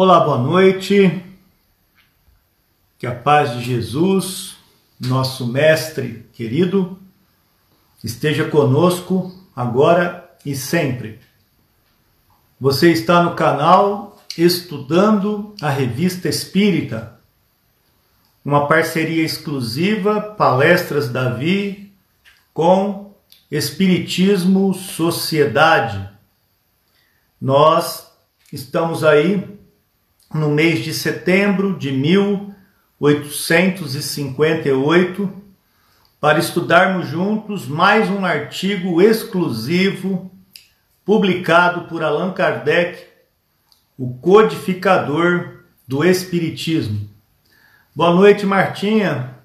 Olá, boa noite. Que a paz de Jesus, nosso mestre querido, esteja conosco agora e sempre. Você está no canal Estudando a Revista Espírita, uma parceria exclusiva Palestras Davi com Espiritismo Sociedade. Nós estamos aí no mês de setembro de 1858 para estudarmos juntos mais um artigo exclusivo publicado por Allan Kardec, o codificador do Espiritismo. Boa noite, Martinha.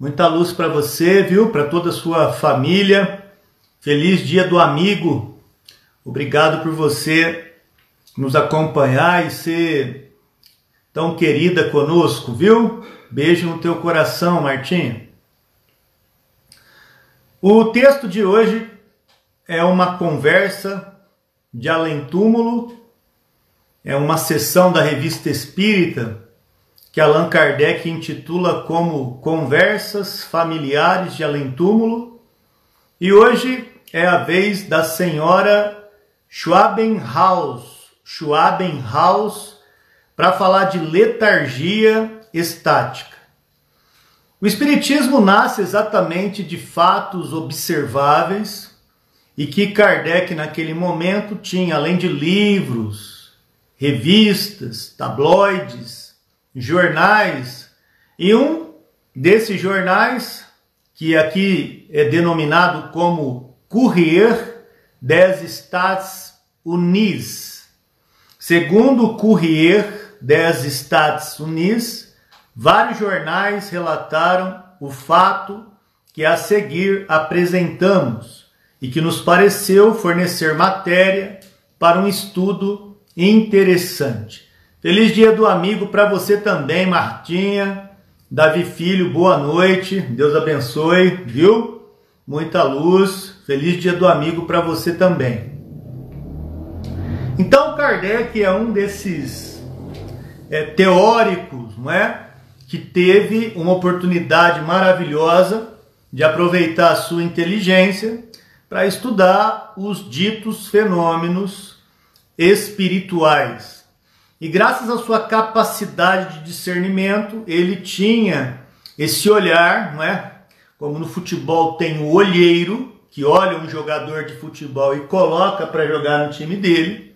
Muita luz para você, viu? Para toda a sua família. Feliz Dia do Amigo. Obrigado por você nos acompanhar e ser tão querida conosco, viu? Beijo no teu coração, Martinha. O texto de hoje é uma conversa de além-túmulo, é uma sessão da revista Espírita que Allan Kardec intitula como Conversas Familiares de Além-Túmulo, e hoje é a vez da senhora Schwabenhaus, Schwabenhaus para falar de letargia estática. O Espiritismo nasce exatamente de fatos observáveis e que Kardec, naquele momento, tinha, além de livros, revistas, tabloides, jornais, e um desses jornais, que aqui é denominado como Courrier des États Unis. Segundo o Courrier des Estados Unidos, vários jornais relataram o fato que a seguir apresentamos e que nos pareceu fornecer matéria para um estudo interessante. Feliz Dia do Amigo para você também, Martinha. Davi Filho, boa noite. Deus abençoe, viu? Muita luz. Feliz Dia do Amigo para você também. Então, Kardec é um desses é, teóricos, não é? Que teve uma oportunidade maravilhosa de aproveitar a sua inteligência para estudar os ditos fenômenos espirituais. E graças à sua capacidade de discernimento, ele tinha esse olhar, não é? Como no futebol tem o olheiro, que olha um jogador de futebol e coloca para jogar no time dele.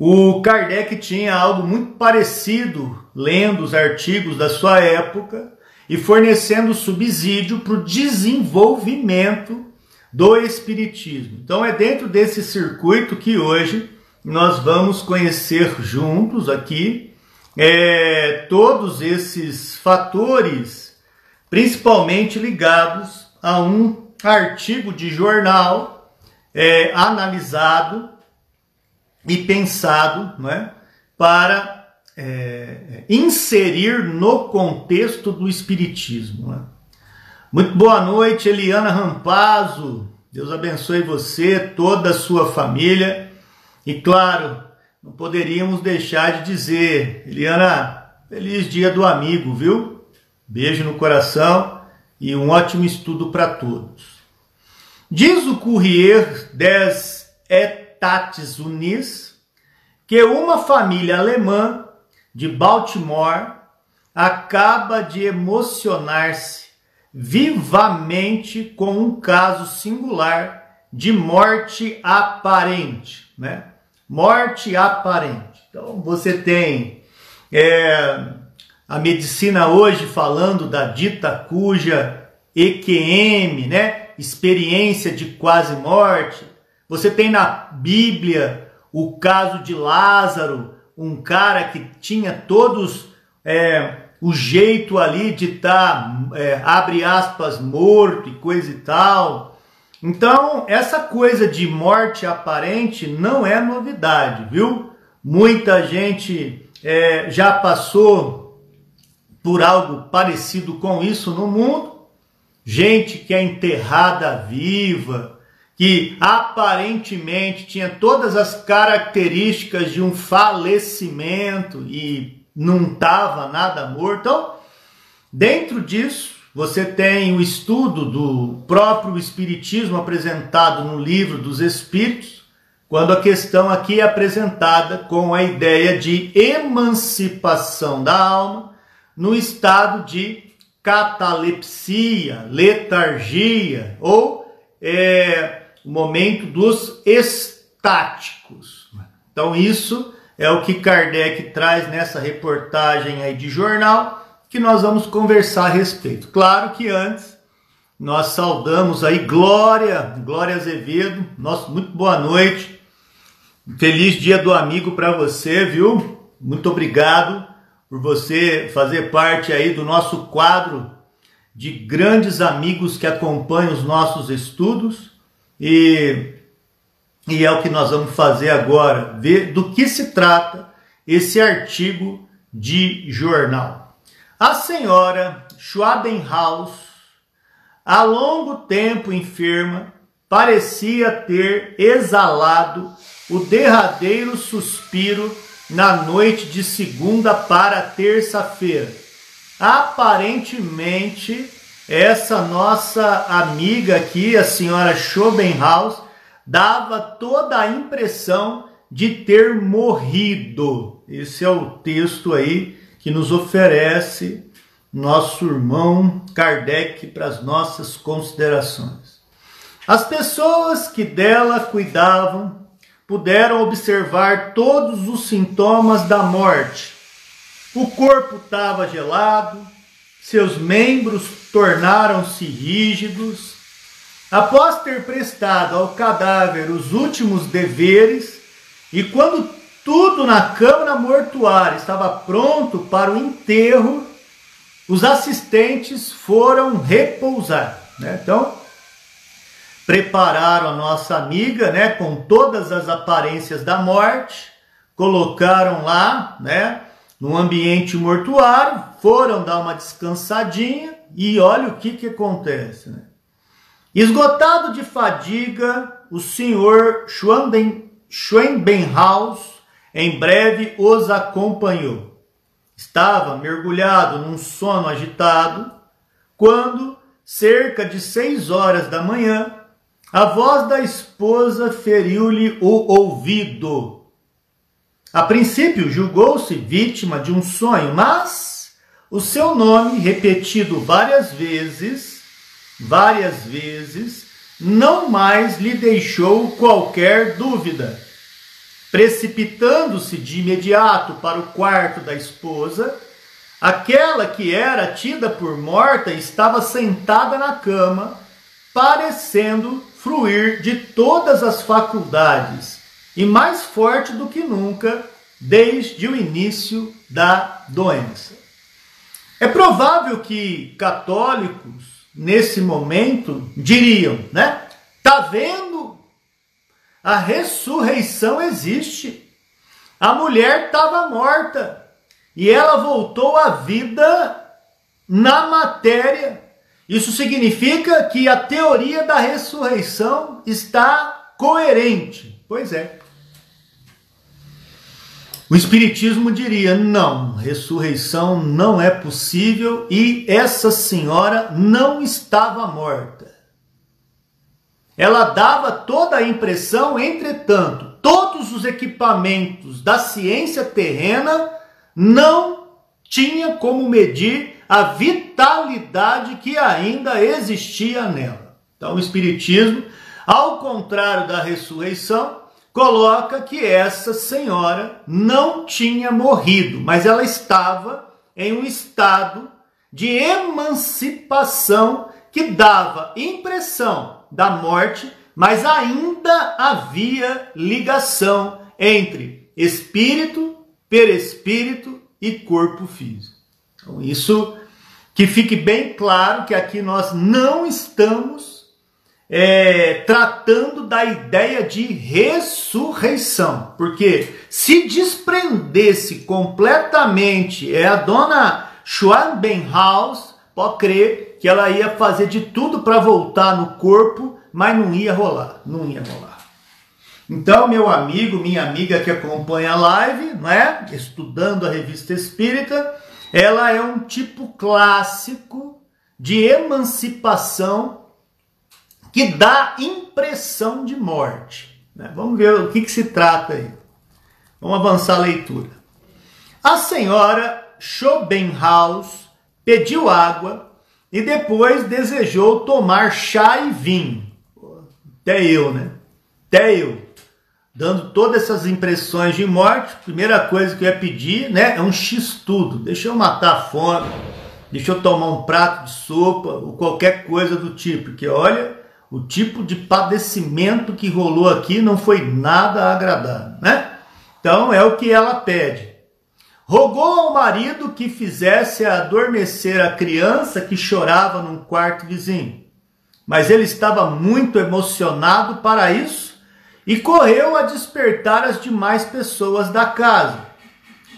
O Kardec tinha algo muito parecido, lendo os artigos da sua época e fornecendo subsídio para o desenvolvimento do Espiritismo. Então é dentro desse circuito que hoje nós vamos conhecer juntos aqui é, todos esses fatores, principalmente ligados a um artigo de jornal é, analisado e pensado não é, para é, inserir no contexto do Espiritismo. É? Muito boa noite, Eliana Rampazzo. Deus abençoe você, toda a sua família. E claro, não poderíamos deixar de dizer, Eliana, feliz dia do amigo, viu? Beijo no coração e um ótimo estudo para todos. Diz o Courrier des Estados Unis que uma família alemã de Baltimore acaba de emocionar-se vivamente com um caso singular de morte aparente, né? Morte aparente. Então você tem é, a medicina hoje falando da dita cuja EQM, né? Experiência de quase morte. Você tem na Bíblia o caso de Lázaro, um cara que tinha todos é, o jeito ali de estar, tá, é, abre aspas, morto e coisa e tal. Então, essa coisa de morte aparente não é novidade, viu? Muita gente é, já passou por algo parecido com isso no mundo. Gente que é enterrada viva, que aparentemente tinha todas as características de um falecimento e não estava nada morto. Então, dentro disso, você tem o estudo do próprio Espiritismo apresentado no livro dos Espíritos, quando a questão aqui é apresentada com a ideia de emancipação da alma no estado de catalepsia, letargia ou é, o momento dos estáticos. Então, isso é o que Kardec traz nessa reportagem aí de jornal que nós vamos conversar a respeito. Claro que antes nós saudamos aí Glória, Glória Azevedo, nosso muito boa noite. Feliz dia do amigo para você, viu? Muito obrigado por você fazer parte aí do nosso quadro de grandes amigos que acompanham os nossos estudos e, e é o que nós vamos fazer agora, ver do que se trata esse artigo de jornal. A senhora Schwabenhaus, há longo tempo enferma, parecia ter exalado o derradeiro suspiro na noite de segunda para terça-feira. Aparentemente, essa nossa amiga aqui, a senhora Schopenhaus, dava toda a impressão de ter morrido. Esse é o texto aí que nos oferece nosso irmão Kardec para as nossas considerações. As pessoas que dela cuidavam puderam observar todos os sintomas da morte. O corpo estava gelado, seus membros tornaram-se rígidos. Após ter prestado ao cadáver os últimos deveres, e quando tudo na câmara mortuária estava pronto para o enterro, os assistentes foram repousar. Né? Então, prepararam a nossa amiga né, com todas as aparências da morte, colocaram lá né, no ambiente mortuário, foram dar uma descansadinha e olha o que, que acontece. Né? Esgotado de fadiga, o senhor Schwenbenhaus em breve os acompanhou. Estava mergulhado num sono agitado, quando, cerca de seis horas da manhã, a voz da esposa feriu-lhe o ouvido. A princípio, julgou-se vítima de um sonho, mas o seu nome, repetido várias vezes, várias vezes, não mais lhe deixou qualquer dúvida. Precipitando-se de imediato para o quarto da esposa, aquela que era tida por morta estava sentada na cama, parecendo fruir de todas as faculdades e mais forte do que nunca desde o início da doença. É provável que católicos nesse momento diriam, né? Tá vendo a ressurreição existe. A mulher estava morta e ela voltou à vida na matéria. Isso significa que a teoria da ressurreição está coerente. Pois é. O Espiritismo diria: não, ressurreição não é possível e essa senhora não estava morta. Ela dava toda a impressão, entretanto, todos os equipamentos da ciência terrena não tinha como medir a vitalidade que ainda existia nela. Então, o Espiritismo, ao contrário da ressurreição, coloca que essa senhora não tinha morrido, mas ela estava em um estado de emancipação que dava impressão da morte, mas ainda havia ligação entre espírito, perespírito e corpo físico. Então, isso que fique bem claro que aqui nós não estamos é, tratando da ideia de ressurreição, porque se desprendesse completamente, é a dona Schwanbenhaus, pode crer que ela ia fazer de tudo para voltar no corpo, mas não ia rolar, não ia rolar. Então, meu amigo, minha amiga que acompanha a live, não é? Estudando a revista Espírita, ela é um tipo clássico de emancipação que dá impressão de morte. Né? Vamos ver o que, que se trata aí. Vamos avançar a leitura. A senhora Schopenhaus pediu água e depois desejou tomar chá e vinho. Até eu, né? Até eu. Dando todas essas impressões de morte, primeira coisa que eu ia pedir, né, é um x-tudo. Deixa eu matar a fome, deixa eu tomar um prato de sopa ou qualquer coisa do tipo, porque olha, o tipo de padecimento que rolou aqui não foi nada agradável, né? Então é o que ela pede. Rogou ao marido que fizesse adormecer a criança que chorava num quarto vizinho. Mas ele estava muito emocionado para isso e correu a despertar as demais pessoas da casa.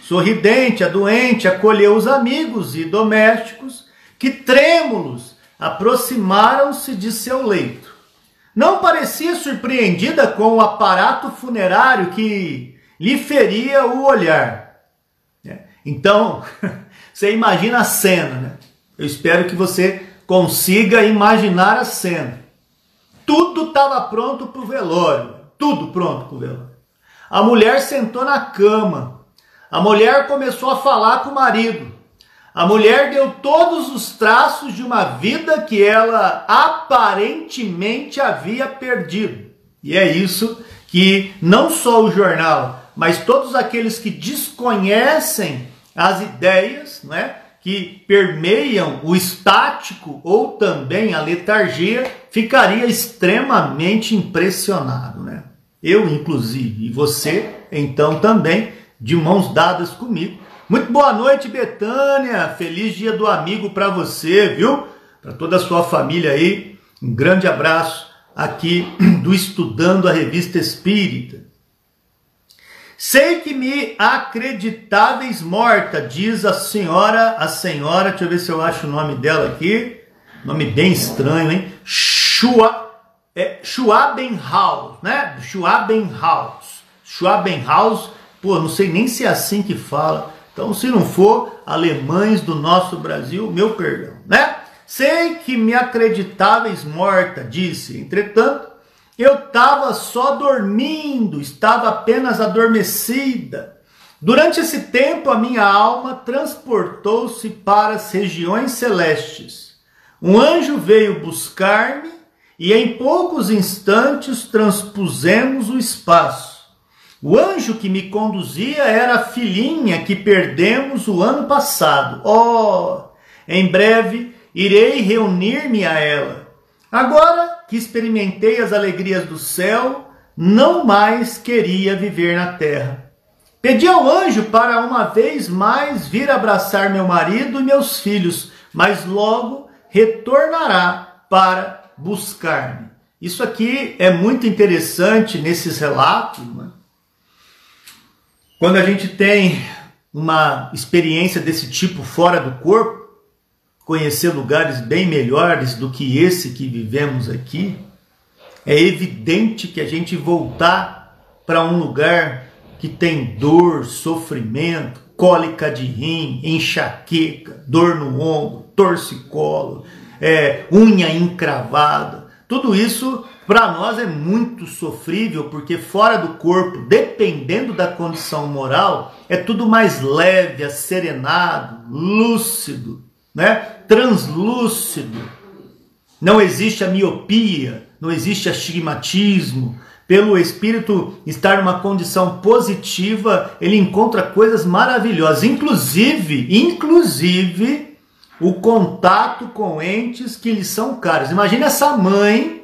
Sorridente, a doente acolheu os amigos e domésticos que, trêmulos, aproximaram-se de seu leito. Não parecia surpreendida com o aparato funerário que lhe feria o olhar então, você imagina a cena, né? Eu espero que você consiga imaginar a cena. Tudo estava pronto para o velório, tudo pronto para o velório. A mulher sentou na cama. A mulher começou a falar com o marido. A mulher deu todos os traços de uma vida que ela aparentemente havia perdido. E é isso que não só o jornal, mas todos aqueles que desconhecem as ideias né, que permeiam o estático ou também a letargia, ficaria extremamente impressionado. Né? Eu, inclusive, e você, então também, de mãos dadas comigo. Muito boa noite, Betânia. Feliz dia do amigo para você, viu? Para toda a sua família aí. Um grande abraço aqui do Estudando a Revista Espírita. Sei que me acreditáveis morta, diz a senhora, a senhora, deixa eu ver se eu acho o nome dela aqui, nome bem estranho, hein? Schua, é, Schwabenhaus, né? Schwabenhaus. Schwabenhaus, pô, não sei nem se é assim que fala. Então, se não for, alemães do nosso Brasil, meu perdão, né? Sei que me acreditáveis morta, disse. Entretanto, eu estava só dormindo, estava apenas adormecida. Durante esse tempo, a minha alma transportou-se para as regiões celestes. Um anjo veio buscar-me e em poucos instantes transpusemos o espaço. O anjo que me conduzia era a filhinha que perdemos o ano passado. Oh, em breve irei reunir-me a ela. Agora que experimentei as alegrias do céu, não mais queria viver na terra. Pedi ao anjo para uma vez mais vir abraçar meu marido e meus filhos, mas logo retornará para buscar-me. Isso aqui é muito interessante nesses relatos. Né? Quando a gente tem uma experiência desse tipo fora do corpo, conhecer lugares bem melhores do que esse que vivemos aqui, é evidente que a gente voltar para um lugar que tem dor, sofrimento, cólica de rim, enxaqueca, dor no ombro, torcicolo, é, unha encravada, tudo isso para nós é muito sofrível, porque fora do corpo, dependendo da condição moral, é tudo mais leve, serenado, lúcido, né? translúcido. Não existe a miopia, não existe astigmatismo. Pelo espírito estar numa condição positiva, ele encontra coisas maravilhosas, inclusive, inclusive o contato com entes que lhe são caros. Imagina essa mãe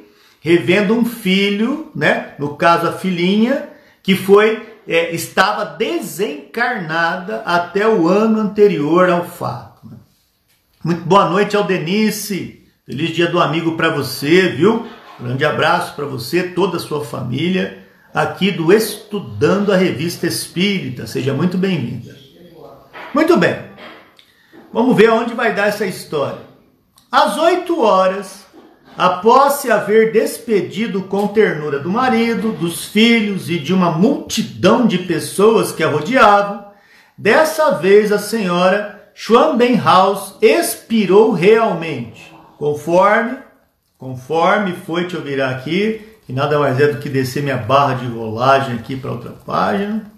revendo um filho, né? No caso a filhinha que foi é, estava desencarnada até o ano anterior ao fato. Muito boa noite, Aldenice. Feliz dia do amigo para você, viu? Grande abraço para você, toda a sua família, aqui do Estudando a Revista Espírita. Seja muito bem-vinda. Muito bem. Vamos ver aonde vai dar essa história. Às 8 horas, após se haver despedido com ternura do marido, dos filhos e de uma multidão de pessoas que a rodeavam, dessa vez a senhora Schwambenhaus expirou realmente, conforme, conforme foi te ouvir aqui, que nada mais é do que descer minha barra de rolagem aqui para outra página.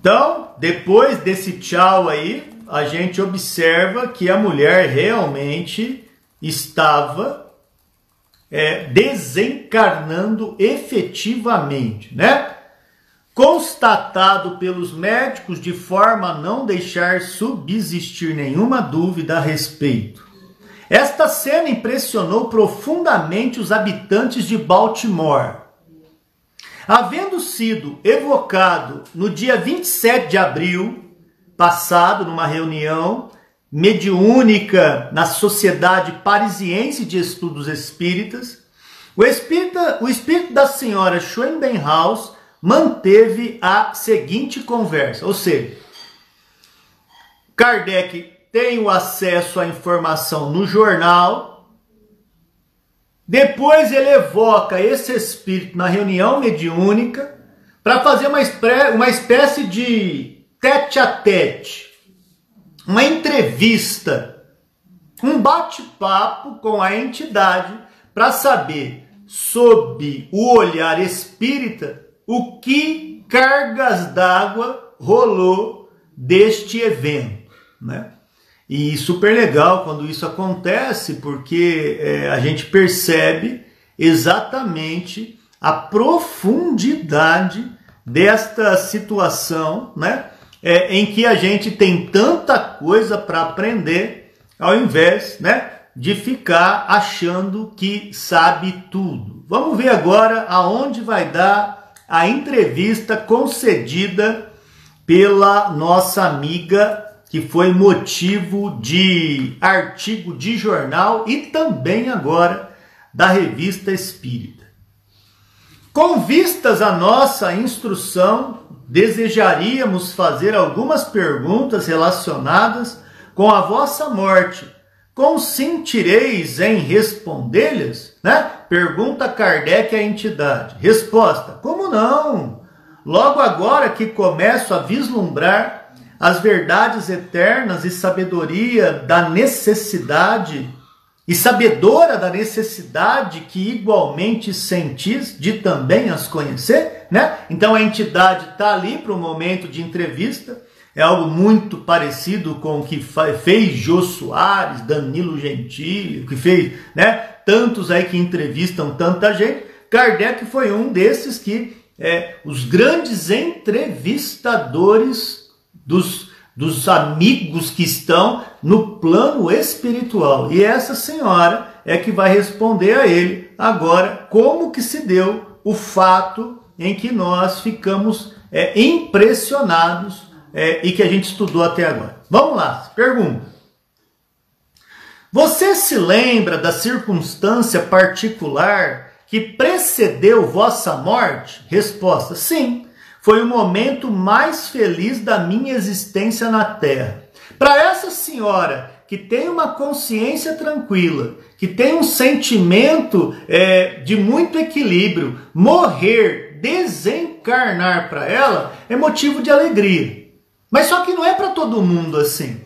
Então, depois desse tchau aí, a gente observa que a mulher realmente estava é, desencarnando efetivamente, né? Constatado pelos médicos de forma a não deixar subsistir nenhuma dúvida a respeito. Esta cena impressionou profundamente os habitantes de Baltimore. Havendo sido evocado no dia 27 de abril passado, numa reunião mediúnica na Sociedade Parisiense de Estudos Espíritas, o, espírita, o espírito da senhora Schwenbenhaus manteve a seguinte conversa, ou seja, Kardec tem o acesso à informação no jornal, depois ele evoca esse espírito na reunião mediúnica para fazer uma, uma espécie de tete a tete, uma entrevista, um bate-papo com a entidade para saber, sob o olhar espírita, o que cargas d'água rolou deste evento, né? E super legal quando isso acontece, porque é, a gente percebe exatamente a profundidade desta situação, né? É, em que a gente tem tanta coisa para aprender, ao invés né, de ficar achando que sabe tudo. Vamos ver agora aonde vai dar a entrevista concedida pela nossa amiga, que foi motivo de artigo de jornal e também agora da revista Espírita. Com vistas à nossa instrução desejaríamos fazer algumas perguntas relacionadas com a vossa morte. Consentireis em respondê-las? Né? Pergunta Kardec à entidade. Resposta: Como não? Logo agora que começo a vislumbrar as verdades eternas e sabedoria da necessidade e sabedora da necessidade que igualmente sentis de também as conhecer, né? Então a entidade está ali para o momento de entrevista, é algo muito parecido com o que fez Jô Soares, Danilo Gentili, que fez, né? Tantos aí que entrevistam tanta gente. Kardec foi um desses que é, os grandes entrevistadores dos dos amigos que estão no plano espiritual. E essa senhora é que vai responder a ele agora como que se deu o fato em que nós ficamos é, impressionados é, e que a gente estudou até agora. Vamos lá, pergunta. Você se lembra da circunstância particular que precedeu vossa morte? Resposta: sim foi o momento mais feliz da minha existência na Terra. Para essa senhora que tem uma consciência tranquila, que tem um sentimento é, de muito equilíbrio, morrer, desencarnar para ela é motivo de alegria. Mas só que não é para todo mundo assim.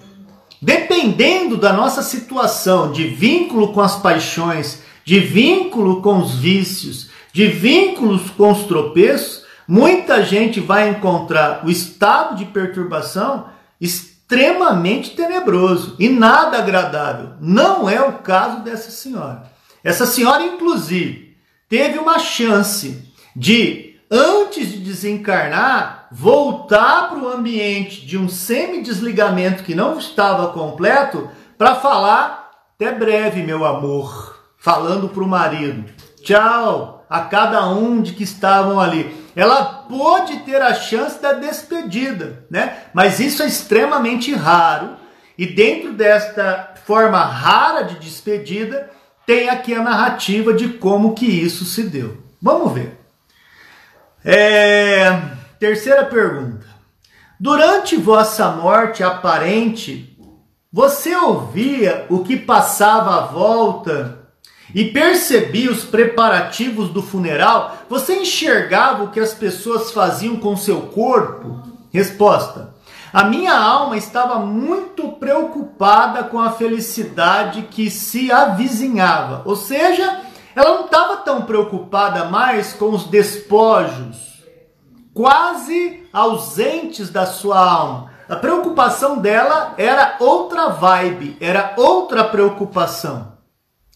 Dependendo da nossa situação de vínculo com as paixões, de vínculo com os vícios, de vínculos com os tropeços, muita gente vai encontrar o estado de perturbação extremamente tenebroso e nada agradável. Não é o caso dessa senhora. Essa senhora, inclusive, teve uma chance de, antes de desencarnar, voltar para o ambiente de um semi-desligamento que não estava completo para falar até breve, meu amor, falando para o marido. Tchau a cada um de que estavam ali ela pode ter a chance da despedida, né? Mas isso é extremamente raro. E dentro desta forma rara de despedida, tem aqui a narrativa de como que isso se deu. Vamos ver. É... Terceira pergunta. Durante vossa morte aparente, Você ouvia o que passava à volta e percebia os preparativos do funeral? Você enxergava o que as pessoas faziam com seu corpo? Resposta: A minha alma estava muito preocupada com a felicidade que se avizinhava. Ou seja, ela não estava tão preocupada mais com os despojos, quase ausentes da sua alma. A preocupação dela era outra vibe, era outra preocupação.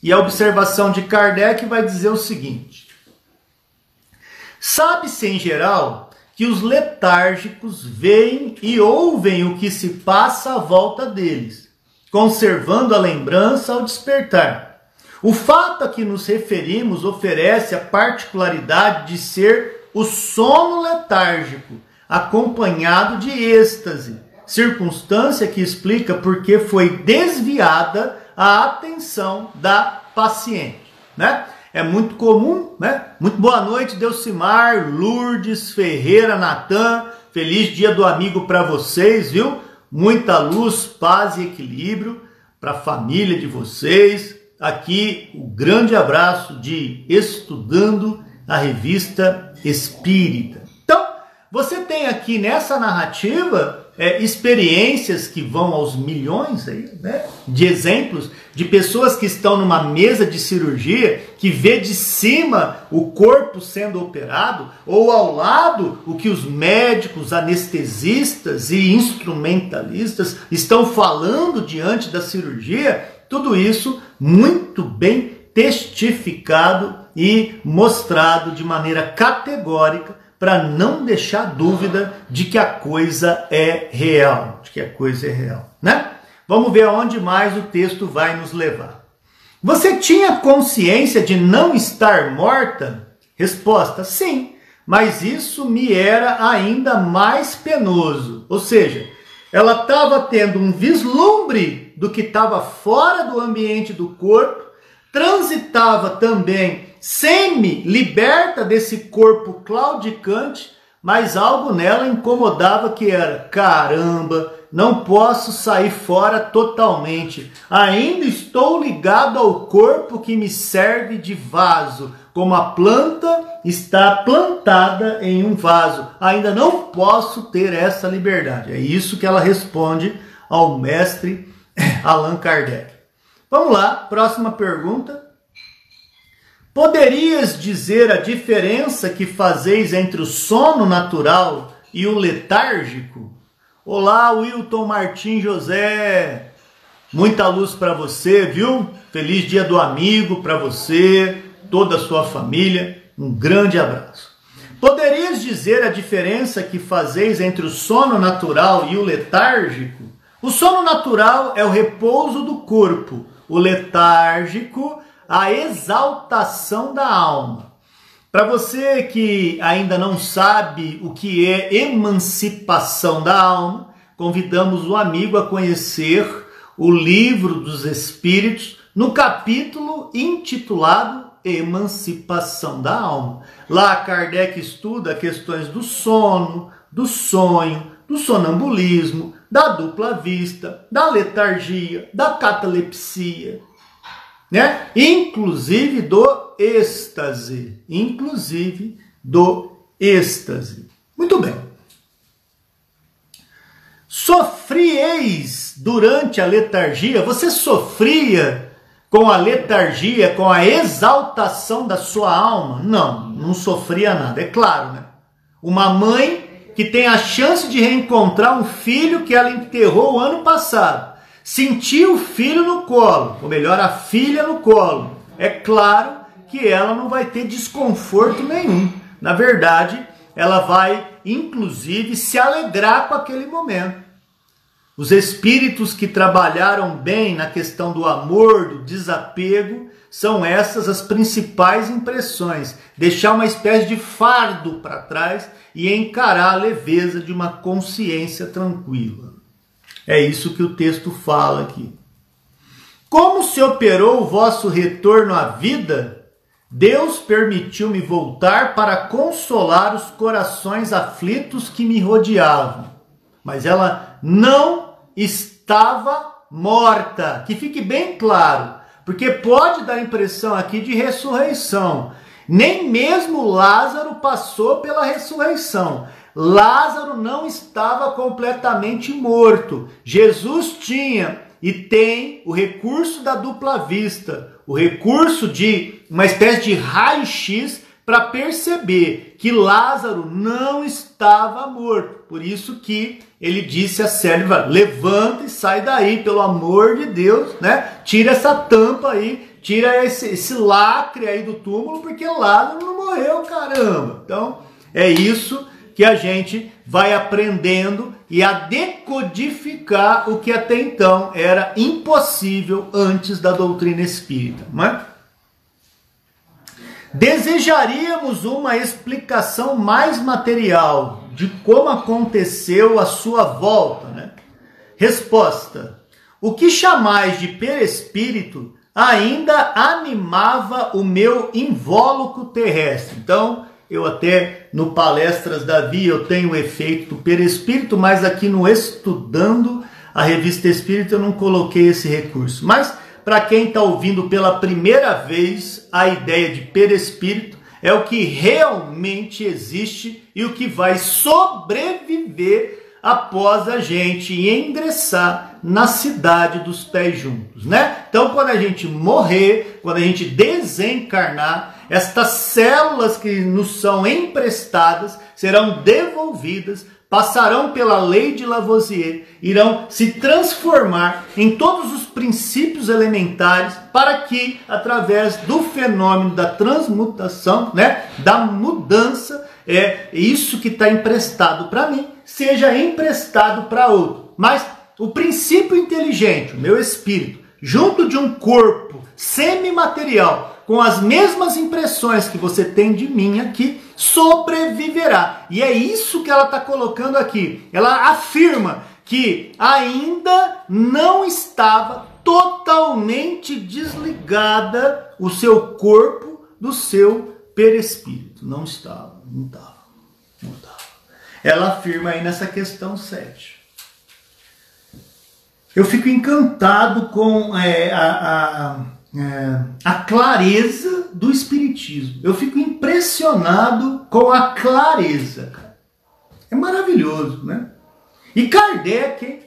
E a observação de Kardec vai dizer o seguinte: Sabe-se em geral que os letárgicos veem e ouvem o que se passa à volta deles, conservando a lembrança ao despertar. O fato a que nos referimos oferece a particularidade de ser o sono letárgico, acompanhado de êxtase, circunstância que explica por que foi desviada a atenção da paciente, né? É muito comum, né? Muito boa noite, Delcimar, Lourdes, Ferreira, Natan. Feliz dia do amigo para vocês, viu? Muita luz, paz e equilíbrio para a família de vocês. Aqui o um grande abraço de Estudando a Revista Espírita. Então, você tem aqui nessa narrativa é, experiências que vão aos milhões aí, né, de exemplos de pessoas que estão numa mesa de cirurgia que vê de cima o corpo sendo operado ou ao lado o que os médicos, anestesistas e instrumentalistas estão falando diante da cirurgia. Tudo isso muito bem testificado e mostrado de maneira categórica para não deixar dúvida de que a coisa é real, de que a coisa é real, né? Vamos ver aonde mais o texto vai nos levar. Você tinha consciência de não estar morta? Resposta: sim, mas isso me era ainda mais penoso. Ou seja, ela estava tendo um vislumbre do que estava fora do ambiente do corpo, transitava também semi-liberta desse corpo claudicante, mas algo nela incomodava que era: caramba, não posso sair fora totalmente. Ainda estou ligado ao corpo que me serve de vaso, como a planta está plantada em um vaso. Ainda não posso ter essa liberdade. É isso que ela responde ao mestre Allan Kardec. Vamos lá, próxima pergunta. Poderias dizer a diferença que fazeis entre o sono natural e o letárgico? Olá, Wilton Martim José. Muita luz para você, viu? Feliz dia do amigo para você, toda a sua família. Um grande abraço. Poderias dizer a diferença que fazeis entre o sono natural e o letárgico? O sono natural é o repouso do corpo. O letárgico a exaltação da alma. Para você que ainda não sabe o que é emancipação da alma, convidamos o amigo a conhecer o livro dos Espíritos no capítulo intitulado Emancipação da Alma. Lá Kardec estuda questões do sono, do sonho, do sonambulismo, da dupla vista, da letargia, da catalepsia, né? Inclusive do êxtase, inclusive do êxtase. Muito bem. Sofrieis durante a letargia, você sofria com a letargia, com a exaltação da sua alma? Não, não sofria nada, é claro, né? Uma mãe que tem a chance de reencontrar um filho que ela enterrou o ano passado sentir o filho no colo, ou melhor, a filha no colo, é claro que ela não vai ter desconforto nenhum. Na verdade, ela vai inclusive se alegrar com aquele momento. Os espíritos que trabalharam bem na questão do amor, do desapego, são essas as principais impressões. Deixar uma espécie de fardo para trás e encarar a leveza de uma consciência tranquila. É isso que o texto fala aqui. Como se operou o vosso retorno à vida, Deus permitiu-me voltar para consolar os corações aflitos que me rodeavam. Mas ela não estava morta. Que fique bem claro, porque pode dar a impressão aqui de ressurreição. Nem mesmo Lázaro passou pela ressurreição. Lázaro não estava completamente morto. Jesus tinha e tem o recurso da dupla vista, o recurso de uma espécie de raio-x para perceber que Lázaro não estava morto. Por isso que ele disse à serva: "Levanta e sai daí, pelo amor de Deus, né? Tira essa tampa aí, tira esse, esse lacre aí do túmulo, porque Lázaro não morreu, caramba". Então, é isso que a gente vai aprendendo e a decodificar o que até então era impossível antes da doutrina espírita, não é? Desejaríamos uma explicação mais material de como aconteceu a sua volta, né? Resposta: O que chamais de perespírito ainda animava o meu invólucro terrestre. Então, eu até no Palestras da Via eu tenho o efeito do perespírito, mas aqui no Estudando a Revista Espírita eu não coloquei esse recurso. Mas para quem está ouvindo pela primeira vez, a ideia de perespírito é o que realmente existe e o que vai sobreviver após a gente ingressar na cidade dos pés juntos, né? Então, quando a gente morrer, quando a gente desencarnar, estas células que nos são emprestadas serão devolvidas, passarão pela lei de Lavoisier, irão se transformar em todos os princípios elementares para que, através do fenômeno da transmutação, né, da mudança, é isso que está emprestado para mim, seja emprestado para outro. Mas o princípio inteligente, o meu espírito, junto de um corpo semimaterial, com as mesmas impressões que você tem de mim aqui, sobreviverá. E é isso que ela está colocando aqui. Ela afirma que ainda não estava totalmente desligada o seu corpo do seu perispírito. Não estava, não estava, não estava. Ela afirma aí nessa questão 7. Eu fico encantado com é, a, a é, a clareza do Espiritismo. Eu fico impressionado com a clareza. É maravilhoso, né? E Kardec,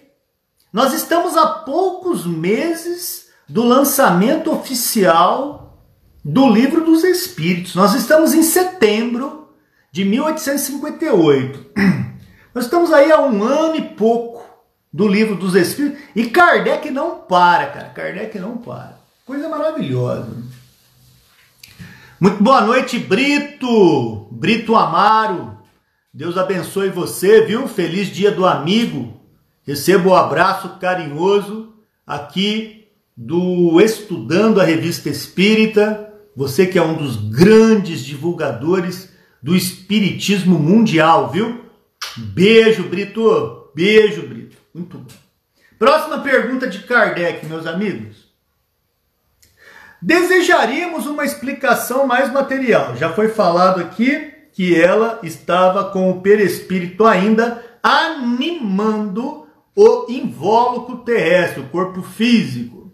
nós estamos a poucos meses do lançamento oficial do Livro dos Espíritos. Nós estamos em setembro de 1858. Nós estamos aí há um ano e pouco do Livro dos Espíritos e Kardec não para, cara. Kardec não para. Coisa maravilhosa. Muito boa noite, Brito. Brito Amaro. Deus abençoe você, viu? Feliz dia do amigo. Receba o um abraço carinhoso aqui do Estudando a Revista Espírita. Você que é um dos grandes divulgadores do espiritismo mundial, viu? Beijo, Brito. Beijo, Brito. Muito bom. Próxima pergunta de Kardec, meus amigos. Desejaríamos uma explicação mais material. Já foi falado aqui que ela estava com o perispírito ainda animando o invólucro terrestre, o corpo físico.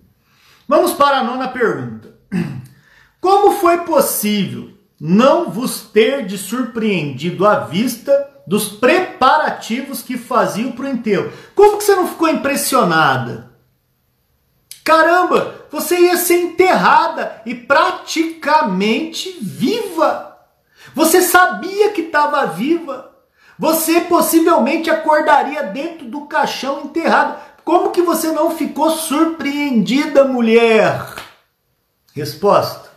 Vamos para a nona pergunta. Como foi possível não vos ter de surpreendido à vista dos preparativos que faziam para o enterro? Como que você não ficou impressionada? Caramba, você ia ser enterrada e praticamente viva. Você sabia que estava viva. Você possivelmente acordaria dentro do caixão enterrado. Como que você não ficou surpreendida, mulher? Resposta: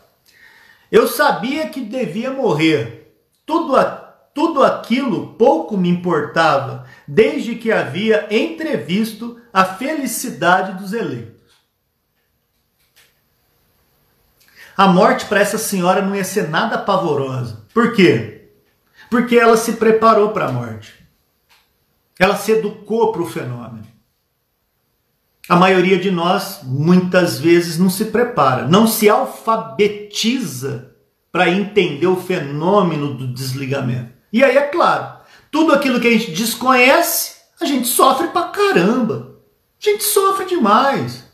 Eu sabia que devia morrer. Tudo, tudo aquilo pouco me importava, desde que havia entrevisto a felicidade dos eleitos. A morte para essa senhora não ia ser nada pavorosa. Por quê? Porque ela se preparou para a morte. Ela se educou para o fenômeno. A maioria de nós, muitas vezes, não se prepara, não se alfabetiza para entender o fenômeno do desligamento. E aí, é claro, tudo aquilo que a gente desconhece, a gente sofre pra caramba. A gente sofre demais.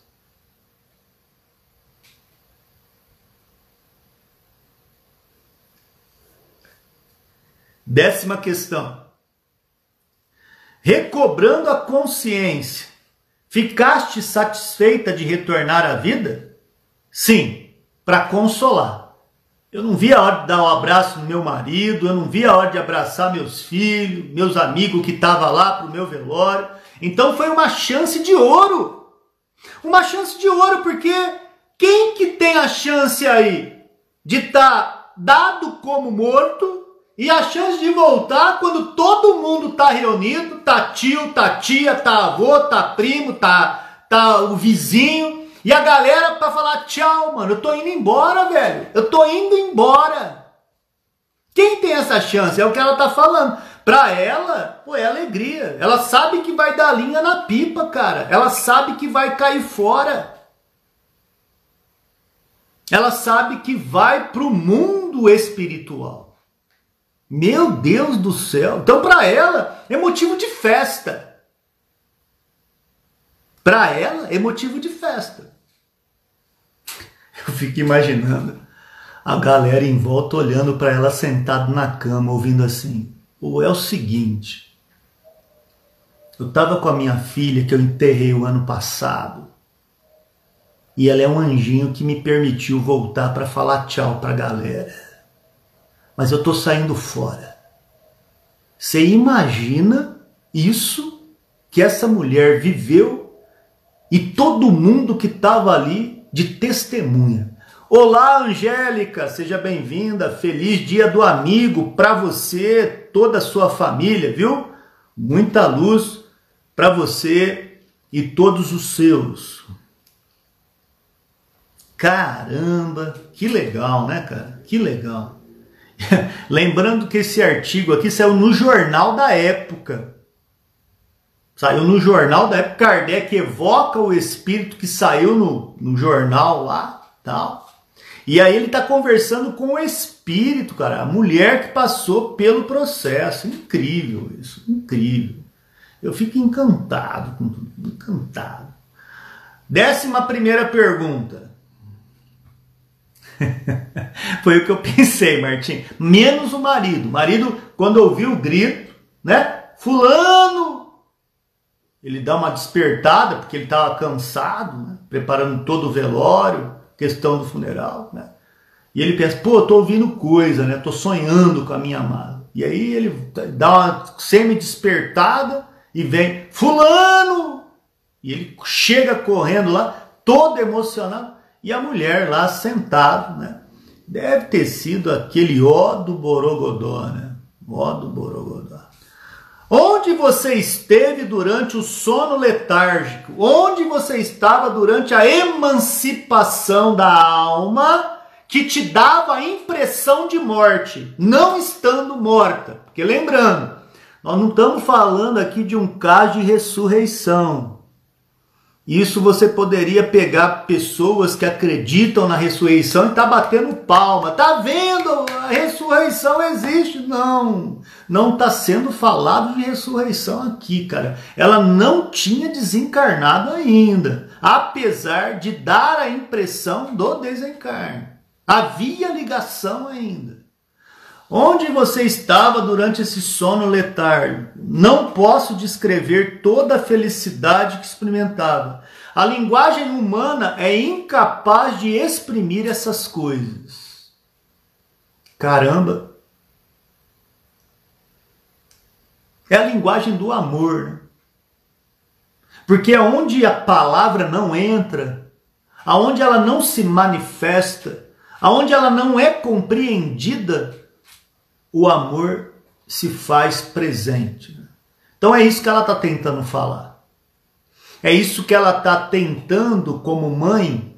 Décima questão. Recobrando a consciência, ficaste satisfeita de retornar à vida? Sim, para consolar. Eu não vi a hora de dar um abraço no meu marido, eu não vi a hora de abraçar meus filhos, meus amigos que estavam lá para o meu velório. Então foi uma chance de ouro. Uma chance de ouro, porque quem que tem a chance aí de estar tá dado como morto e a chance de voltar quando todo mundo tá reunido, tá tio, tá tia, tá avô, tá primo, tá, tá o vizinho, e a galera para falar tchau, mano, eu tô indo embora, velho. Eu tô indo embora. Quem tem essa chance? É o que ela tá falando. Pra ela, pô, é alegria. Ela sabe que vai dar linha na pipa, cara. Ela sabe que vai cair fora. Ela sabe que vai pro mundo espiritual. Meu Deus do céu! Então, para ela, é motivo de festa. Para ela, é motivo de festa. Eu fico imaginando a galera em volta olhando para ela sentada na cama, ouvindo assim: Pô, é o seguinte. Eu estava com a minha filha que eu enterrei o ano passado. E ela é um anjinho que me permitiu voltar para falar tchau para a galera mas eu estou saindo fora. Você imagina isso que essa mulher viveu e todo mundo que estava ali de testemunha. Olá, Angélica, seja bem-vinda. Feliz Dia do Amigo para você, toda a sua família, viu? Muita luz para você e todos os seus. Caramba, que legal, né, cara? Que legal. Lembrando que esse artigo aqui saiu no jornal da época. Saiu no jornal da época. Kardec evoca o espírito que saiu no, no jornal lá, tal. E aí ele está conversando com o espírito, cara, a mulher que passou pelo processo. Incrível isso, incrível. Eu fico encantado com tudo, encantado. Décima primeira pergunta. Foi o que eu pensei, Martim. Menos o marido. O marido, quando ouviu o grito, né? Fulano! Ele dá uma despertada, porque ele estava cansado, né? preparando todo o velório, questão do funeral, né? E ele pensa, pô, tô ouvindo coisa, né? Tô sonhando com a minha amada. E aí ele dá uma semi-despertada e vem, fulano! E ele chega correndo lá, todo emocionado. E a mulher lá sentada, né? Deve ter sido aquele ó do Borogodó, né? Ó do Borogodó. Onde você esteve durante o sono letárgico? Onde você estava durante a emancipação da alma que te dava a impressão de morte, não estando morta? Porque lembrando, nós não estamos falando aqui de um caso de ressurreição. Isso você poderia pegar pessoas que acreditam na ressurreição e tá batendo palma. Tá vendo? A ressurreição existe. Não. Não está sendo falado de ressurreição aqui, cara. Ela não tinha desencarnado ainda, apesar de dar a impressão do desencarne. Havia ligação ainda. Onde você estava durante esse sono letárgico? Não posso descrever toda a felicidade que experimentava. A linguagem humana é incapaz de exprimir essas coisas. Caramba! É a linguagem do amor. Porque onde a palavra não entra, aonde ela não se manifesta, aonde ela não é compreendida, o amor se faz presente. Então é isso que ela está tentando falar. É isso que ela está tentando, como mãe,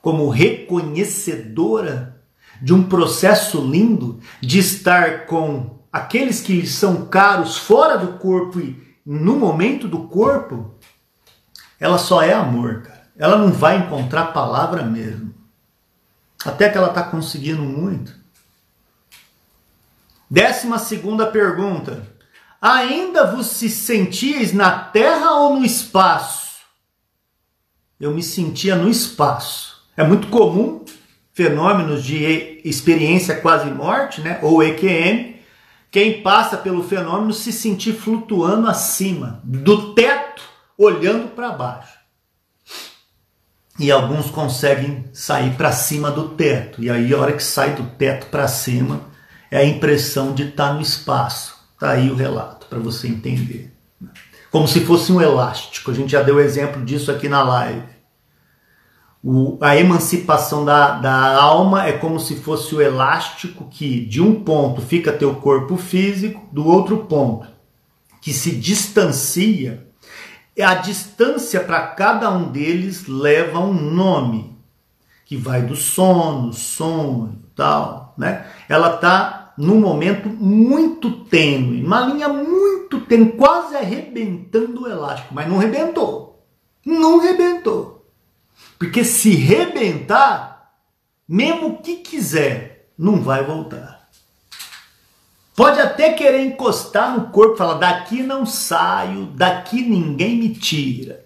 como reconhecedora de um processo lindo de estar com aqueles que lhe são caros fora do corpo e no momento do corpo, ela só é amor, cara. Ela não vai encontrar palavra mesmo. Até que ela está conseguindo muito. Décima segunda pergunta. Ainda vos se na terra ou no espaço? Eu me sentia no espaço. É muito comum fenômenos de experiência quase morte, né? Ou EQM. Quem passa pelo fenômeno se sentir flutuando acima do teto, olhando para baixo. E alguns conseguem sair para cima do teto. E aí, a hora que sai do teto para cima, é a impressão de estar tá no espaço. Tá aí o relato para você entender. Como se fosse um elástico. A gente já deu exemplo disso aqui na live. O, a emancipação da, da alma é como se fosse o elástico que de um ponto fica teu corpo físico, do outro ponto que se distancia a distância para cada um deles leva um nome, que vai do sono, sonho, tal, né? Ela está num momento muito tênue, uma linha muito tênue, quase arrebentando o elástico, mas não rebentou. Não rebentou. Porque se rebentar, mesmo que quiser, não vai voltar. Pode até querer encostar no corpo, falar: daqui não saio, daqui ninguém me tira.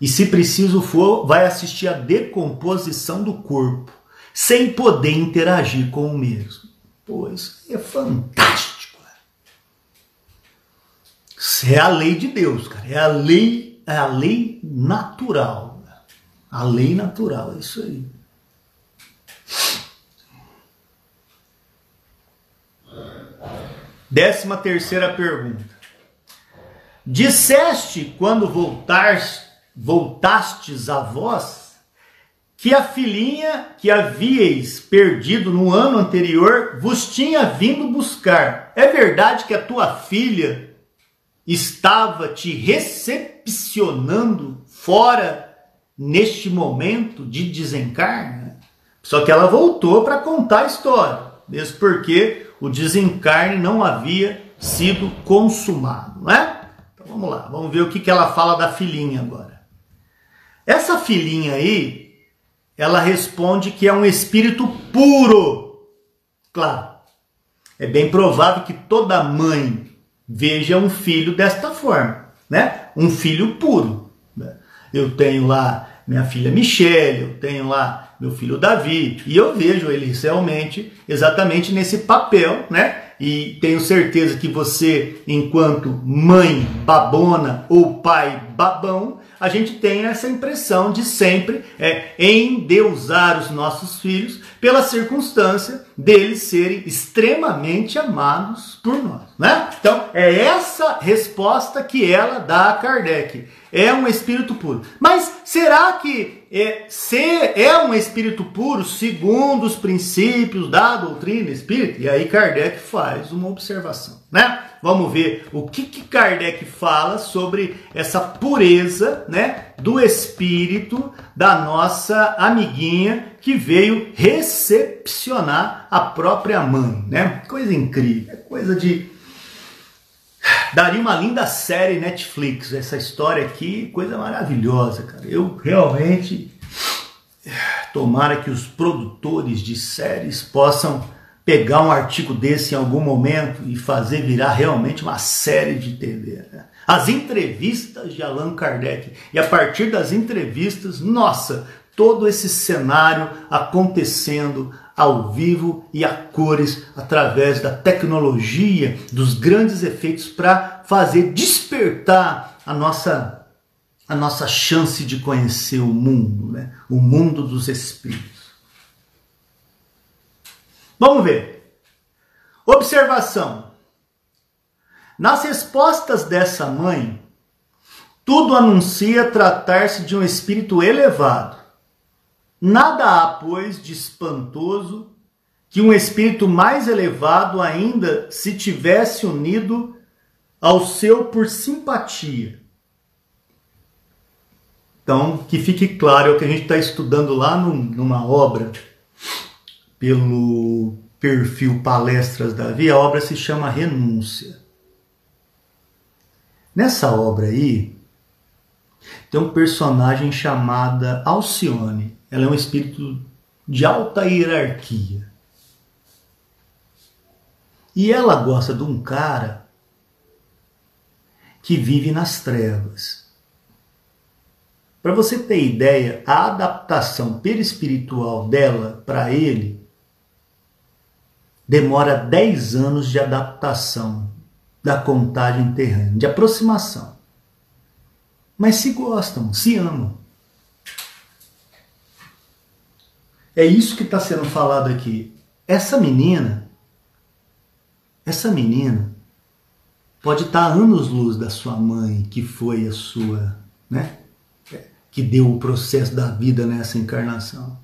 E se preciso for, vai assistir a decomposição do corpo, sem poder interagir com o mesmo. Pô, isso é fantástico. Isso é a lei de Deus, cara. É a lei, é a lei natural. A lei natural, é isso aí. Décima terceira pergunta. Disseste quando voltares, voltastes a vós que a filhinha que havíeis perdido no ano anterior vos tinha vindo buscar. É verdade que a tua filha estava te recepcionando fora neste momento de desencarne? Só que ela voltou para contar a história, mesmo porque o desencarne não havia sido consumado, não é? Então vamos lá, vamos ver o que, que ela fala da filhinha agora. Essa filhinha aí, ela responde que é um espírito puro. Claro, é bem provável que toda mãe veja um filho desta forma, né? Um filho puro. Eu tenho lá minha filha Michelle, eu tenho lá meu filho Davi, e eu vejo eles realmente exatamente nesse papel, né? E tenho certeza que você, enquanto mãe babona ou pai babão, a gente tem essa impressão de sempre é, endeusar os nossos filhos pela circunstância deles serem extremamente amados por nós, né? Então, é essa resposta que ela dá a Kardec. É um espírito puro. Mas será que é, é um espírito puro segundo os princípios da doutrina espírita? E aí Kardec faz uma observação, né? Vamos ver o que, que Kardec fala sobre essa pureza, né, do espírito da nossa amiguinha que veio recepcionar a própria mãe, né? Coisa incrível, é coisa de daria uma linda série Netflix essa história aqui, coisa maravilhosa, cara. Eu realmente tomara que os produtores de séries possam pegar um artigo desse em algum momento e fazer virar realmente uma série de TV. Né? As entrevistas de Allan Kardec. E a partir das entrevistas, nossa, todo esse cenário acontecendo ao vivo e a cores através da tecnologia, dos grandes efeitos para fazer despertar a nossa a nossa chance de conhecer o mundo, né? O mundo dos espíritos. Vamos ver. Observação. Nas respostas dessa mãe, tudo anuncia tratar-se de um espírito elevado Nada há, pois, de espantoso que um espírito mais elevado ainda se tivesse unido ao seu por simpatia. Então, que fique claro, é o que a gente está estudando lá numa obra pelo perfil Palestras da Via, a obra se chama Renúncia. Nessa obra aí, tem um personagem chamada Alcione. Ela é um espírito de alta hierarquia. E ela gosta de um cara que vive nas trevas. Para você ter ideia, a adaptação perispiritual dela para ele demora 10 anos de adaptação da contagem terrena, de aproximação. Mas se gostam, se amam. É isso que está sendo falado aqui. Essa menina, essa menina pode estar tá anos-luz da sua mãe, que foi a sua, né? Que deu o processo da vida nessa encarnação.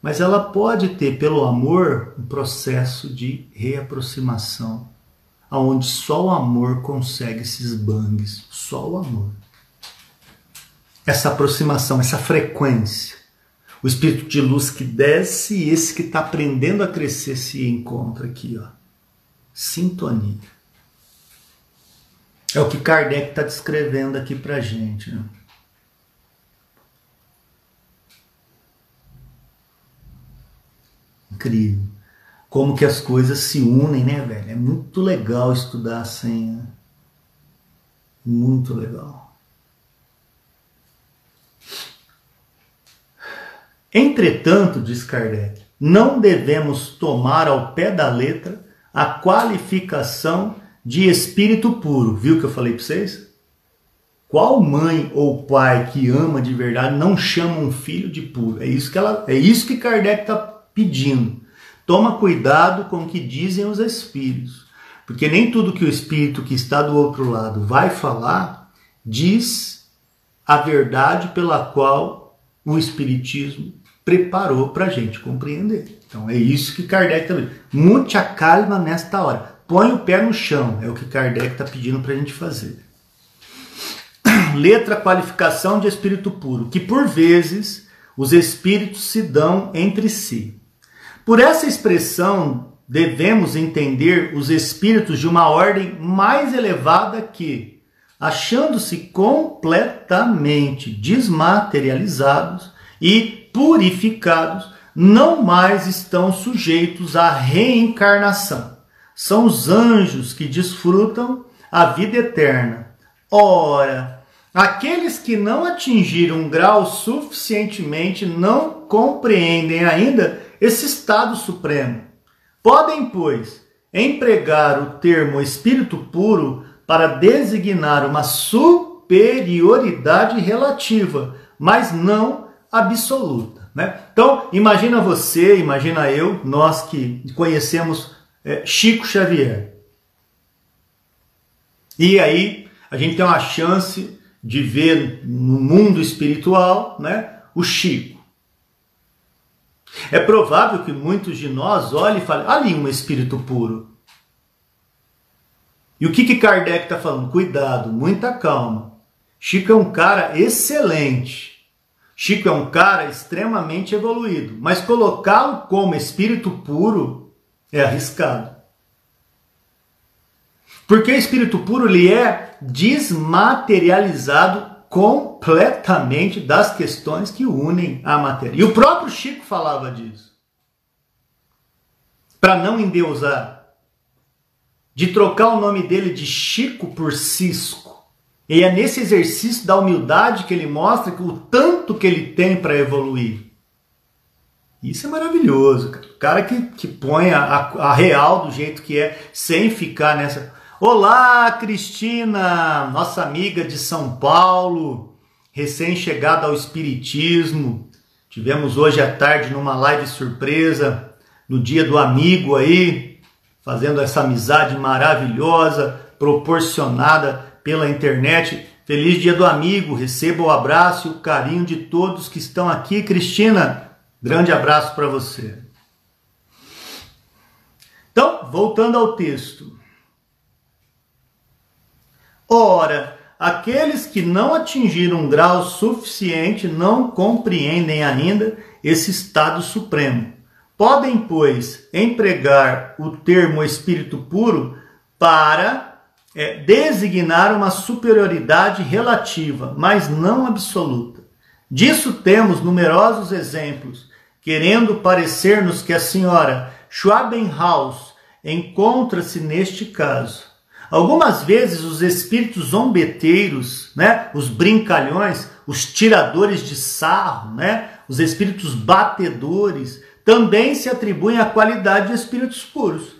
Mas ela pode ter, pelo amor, um processo de reaproximação, aonde só o amor consegue esses bangs, só o amor. Essa aproximação, essa frequência. O espírito de luz que desce e esse que está aprendendo a crescer se encontra aqui, ó. Sintonia. É o que Kardec está descrevendo aqui para gente. Né? Incrível. Como que as coisas se unem, né, velho? É muito legal estudar assim. Né? Muito legal. Entretanto, diz Kardec, não devemos tomar ao pé da letra a qualificação de espírito puro. Viu o que eu falei para vocês? Qual mãe ou pai que ama de verdade não chama um filho de puro? É isso que ela, é isso que Kardec está pedindo. Toma cuidado com o que dizem os espíritos, porque nem tudo que o espírito que está do outro lado vai falar diz a verdade pela qual o espiritismo preparou para a gente compreender. Então é isso que Kardec está dizendo. Muita calma nesta hora. Põe o pé no chão, é o que Kardec está pedindo para a gente fazer. Letra qualificação de espírito puro, que por vezes os espíritos se dão entre si. Por essa expressão, devemos entender os espíritos de uma ordem mais elevada que, achando-se completamente desmaterializados e purificados, não mais estão sujeitos à reencarnação são os anjos que desfrutam a vida eterna. Ora, aqueles que não atingiram um grau suficientemente não compreendem ainda esse estado supremo. Podem, pois, empregar o termo espírito puro para designar uma superioridade relativa, mas não absoluta. Né? Então, imagina você, imagina eu, nós que conhecemos é, Chico Xavier. E aí a gente tem uma chance de ver no mundo espiritual né, o Chico. É provável que muitos de nós olhem e falem, ali um espírito puro. E o que, que Kardec está falando? Cuidado, muita calma. Chico é um cara excelente. Chico é um cara extremamente evoluído. Mas colocá-lo como espírito puro é arriscado. Porque o espírito puro ele é desmaterializado completamente das questões que unem a matéria. E o próprio Chico falava disso. Para não endeusar, de trocar o nome dele de Chico por Cisco. E é nesse exercício da humildade que ele mostra o tanto que ele tem para evoluir. Isso é maravilhoso, cara. O cara que, que põe a, a, real do jeito que é, sem ficar nessa. Olá, Cristina, nossa amiga de São Paulo, recém-chegada ao Espiritismo. Tivemos hoje à tarde numa live surpresa, no dia do amigo aí, fazendo essa amizade maravilhosa, proporcionada pela internet. Feliz dia do amigo, receba o abraço e o carinho de todos que estão aqui, Cristina. Grande abraço para você. Então, voltando ao texto. Ora, aqueles que não atingiram um grau suficiente não compreendem ainda esse estado supremo. Podem, pois, empregar o termo espírito puro para é, designar uma superioridade relativa, mas não absoluta. Disso temos numerosos exemplos querendo parecer-nos que a senhora Schwabenhaus encontra-se neste caso. Algumas vezes os espíritos zombeteiros, né, os brincalhões, os tiradores de sarro, né, os espíritos batedores, também se atribuem a qualidade de espíritos puros,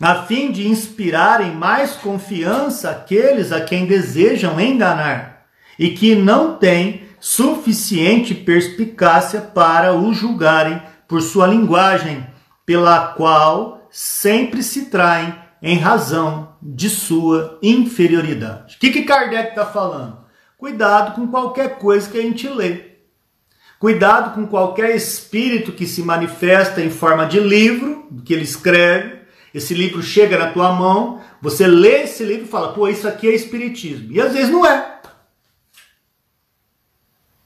a fim de inspirarem mais confiança aqueles a quem desejam enganar e que não têm suficiente perspicácia para o julgarem por sua linguagem, pela qual sempre se traem em razão de sua inferioridade. O que, que Kardec está falando? Cuidado com qualquer coisa que a gente lê. Cuidado com qualquer espírito que se manifesta em forma de livro, que ele escreve. Esse livro chega na tua mão, você lê esse livro e fala, pô, isso aqui é espiritismo. E às vezes não é.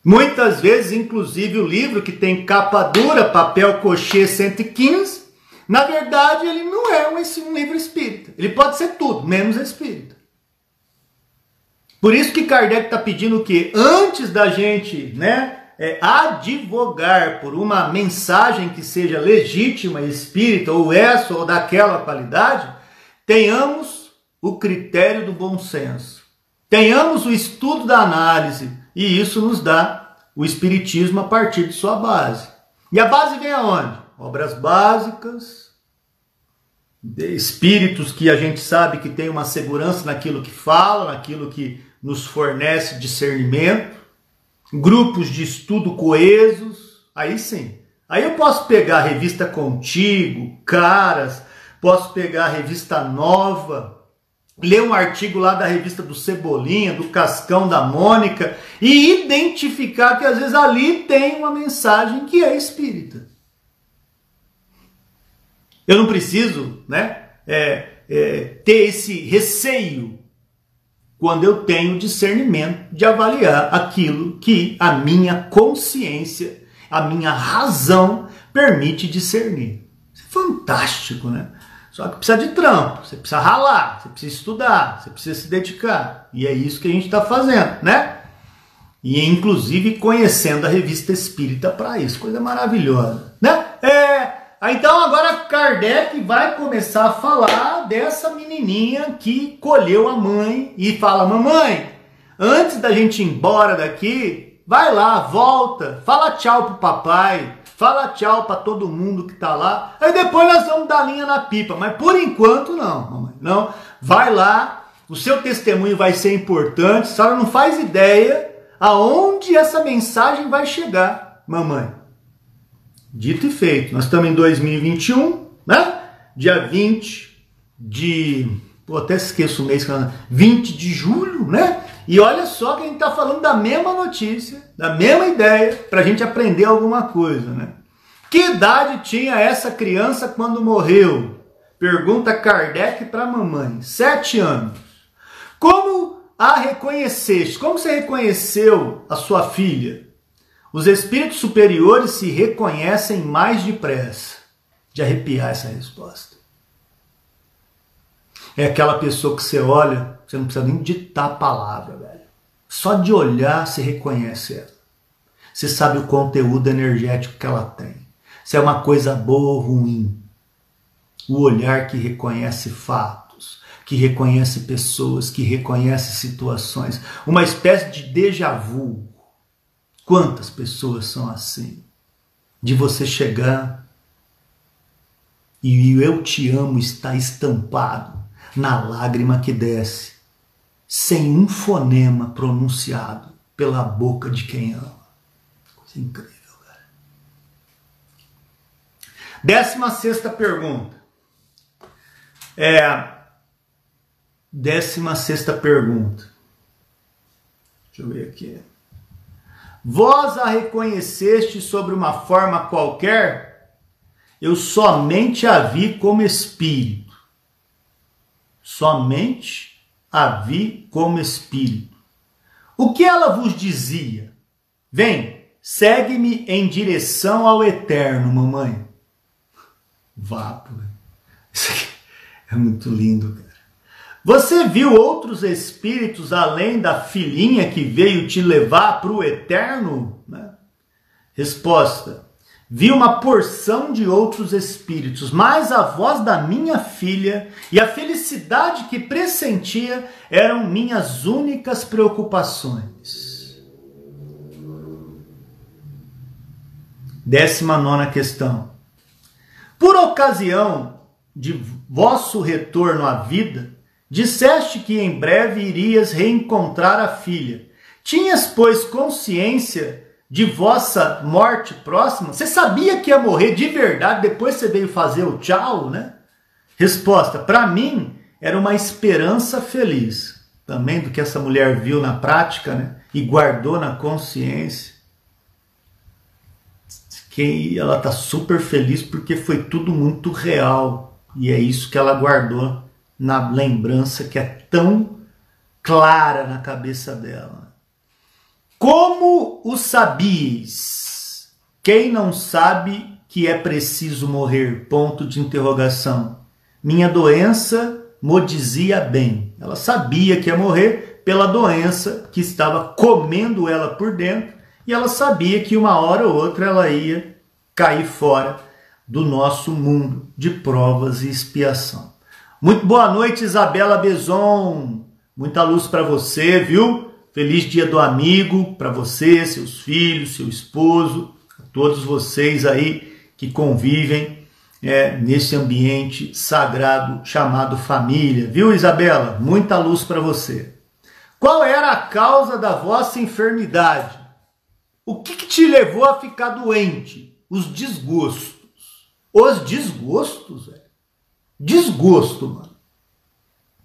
Muitas vezes, inclusive, o livro que tem capa dura, papel cochê 115, na verdade, ele não é um, livro espírita. Ele pode ser tudo, menos espírita. Por isso que Kardec está pedindo que antes da gente né, é, advogar por uma mensagem que seja legítima, espírita, ou essa ou daquela qualidade, tenhamos o critério do bom senso. Tenhamos o estudo da análise. E isso nos dá o espiritismo a partir de sua base. E a base vem aonde? obras básicas, espíritos que a gente sabe que tem uma segurança naquilo que fala, naquilo que nos fornece discernimento, grupos de estudo coesos, aí sim. Aí eu posso pegar a revista Contigo, Caras, posso pegar a revista Nova, ler um artigo lá da revista do Cebolinha, do Cascão da Mônica e identificar que às vezes ali tem uma mensagem que é espírita. Eu não preciso né, é, é, ter esse receio quando eu tenho discernimento de avaliar aquilo que a minha consciência, a minha razão permite discernir. Isso é fantástico, né? Só que precisa de trampo, você precisa ralar, você precisa estudar, você precisa se dedicar. E é isso que a gente está fazendo, né? E inclusive conhecendo a revista espírita para isso, coisa maravilhosa, né? É, então agora Kardec vai começar a falar dessa menininha que colheu a mãe e fala: Mamãe, antes da gente ir embora daqui, vai lá, volta, fala tchau pro papai, fala tchau para todo mundo que tá lá. Aí depois nós vamos dar linha na pipa, mas por enquanto não, mamãe. Não, vai lá, o seu testemunho vai ser importante. A senhora não faz ideia aonde essa mensagem vai chegar, mamãe. Dito e feito. Nós estamos em 2021, né? Dia 20 de. Pô, até esqueço o mês, 20 de julho, né? E olha só que a gente está falando da mesma notícia, da mesma ideia, para a gente aprender alguma coisa, né? Que idade tinha essa criança quando morreu? Pergunta Kardec para a mamãe. Sete anos. Como a reconheceste? Como você reconheceu a sua filha? Os espíritos superiores se reconhecem mais depressa. De arrepiar essa resposta. É aquela pessoa que você olha, você não precisa nem ditar a palavra, velho. Só de olhar você reconhece ela. Você sabe o conteúdo energético que ela tem. Se é uma coisa boa ou ruim. O olhar que reconhece fatos, que reconhece pessoas, que reconhece situações. Uma espécie de déjà vu Quantas pessoas são assim? De você chegar e eu te amo está estampado na lágrima que desce, sem um fonema pronunciado pela boca de quem ama. Coisa incrível, cara. Décima sexta pergunta. É. Décima sexta pergunta. Deixa eu ver aqui. Vós a reconheceste sobre uma forma qualquer, eu somente a vi como espírito. Somente a vi como espírito. O que ela vos dizia? Vem, segue-me em direção ao eterno, mamãe. Vá, Isso aqui é muito lindo, cara. Você viu outros espíritos além da filhinha que veio te levar para o eterno? Né? Resposta: vi uma porção de outros espíritos, mas a voz da minha filha e a felicidade que pressentia eram minhas únicas preocupações. Décima nona questão. Por ocasião de vosso retorno à vida, disseste que em breve irias reencontrar a filha. Tinhas, pois, consciência de vossa morte próxima? Você sabia que ia morrer de verdade, depois você veio fazer o tchau, né? Resposta: para mim era uma esperança feliz. Também do que essa mulher viu na prática, né? E guardou na consciência. Que ela tá super feliz porque foi tudo muito real. E é isso que ela guardou na lembrança que é tão clara na cabeça dela. Como o sabias? Quem não sabe que é preciso morrer? Ponto de interrogação. Minha doença mo dizia bem. Ela sabia que ia morrer pela doença que estava comendo ela por dentro e ela sabia que uma hora ou outra ela ia cair fora do nosso mundo de provas e expiação. Muito boa noite, Isabela Bezon. Muita luz para você, viu? Feliz Dia do Amigo para você, seus filhos, seu esposo, todos vocês aí que convivem é, nesse ambiente sagrado chamado família. Viu, Isabela? Muita luz para você. Qual era a causa da vossa enfermidade? O que, que te levou a ficar doente? Os desgostos. Os desgostos, velho. Desgosto, mano.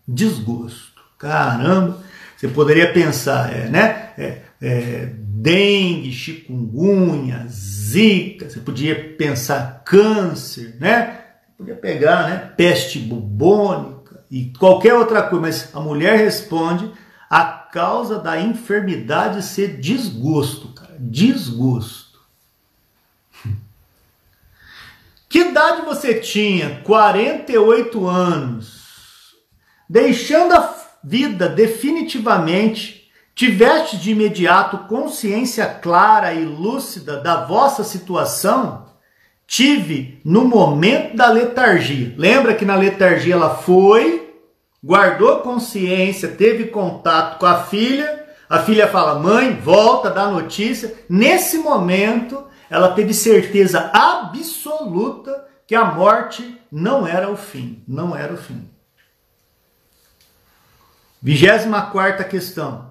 Desgosto. Caramba. Você poderia pensar, é, né? É, é, dengue, chikungunya, zika, você podia pensar câncer, né? Podia pegar, né? Peste bubônica e qualquer outra coisa, mas a mulher responde a causa da enfermidade ser desgosto, cara, desgosto. Que idade você tinha? 48 anos. Deixando a vida definitivamente, tiveste de imediato consciência clara e lúcida da vossa situação, tive no momento da letargia. Lembra que na letargia ela foi, guardou consciência, teve contato com a filha, a filha fala: "Mãe, volta, dá notícia". Nesse momento, ela teve certeza absoluta que a morte não era o fim, não era o fim. 24 questão.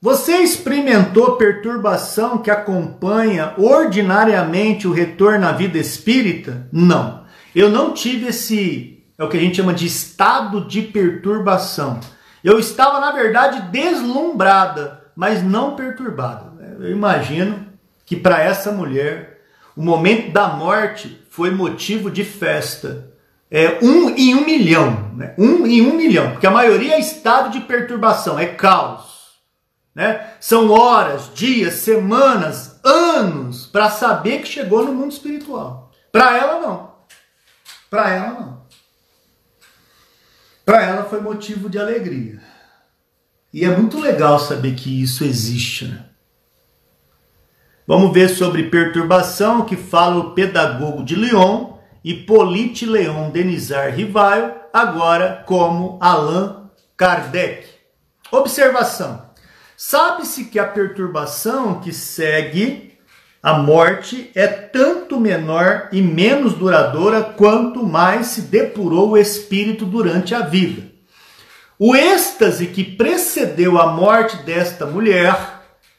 Você experimentou perturbação que acompanha ordinariamente o retorno à vida espírita? Não. Eu não tive esse, é o que a gente chama de estado de perturbação. Eu estava, na verdade, deslumbrada, mas não perturbada. Eu imagino que para essa mulher, o momento da morte foi motivo de festa é, um em um milhão. Né? Um em um milhão. Porque a maioria é estado de perturbação, é caos. Né? São horas, dias, semanas, anos para saber que chegou no mundo espiritual. Para ela, não. Para ela, não. Para ela foi motivo de alegria. E é muito legal saber que isso existe, né? Vamos ver sobre perturbação que fala o pedagogo de Lyon Hippolyte Leon Denizar Rivaio, agora como Allan Kardec. Observação: sabe-se que a perturbação que segue a morte é tanto menor e menos duradoura quanto mais se depurou o espírito durante a vida. O êxtase que precedeu a morte desta mulher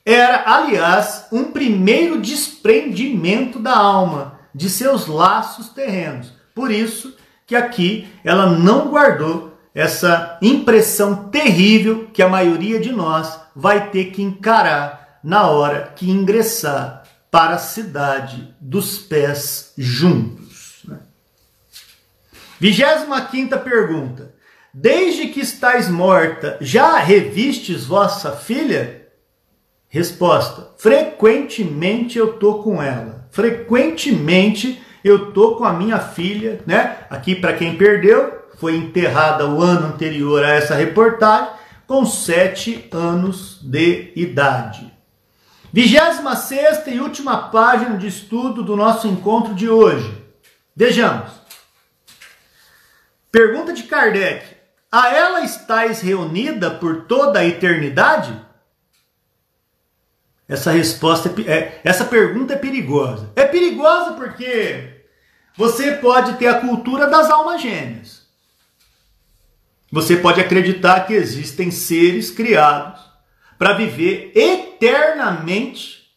era, aliás, um primeiro desprendimento da alma de seus laços terrenos. Por isso que aqui ela não guardou essa impressão terrível que a maioria de nós vai ter que encarar na hora que ingressar para a cidade dos pés juntos. Né? 25 pergunta: Desde que estáis morta, já revistes vossa filha? Resposta: Frequentemente eu tô com ela frequentemente eu tô com a minha filha, né? Aqui para quem perdeu, foi enterrada o ano anterior a essa reportagem, com sete anos de idade. 26 e última página de estudo do nosso encontro de hoje. Vejamos. Pergunta de Kardec: A ela estáis reunida por toda a eternidade? Essa resposta é, é, essa pergunta é perigosa. É perigosa porque você pode ter a cultura das almas gêmeas. Você pode acreditar que existem seres criados para viver eternamente,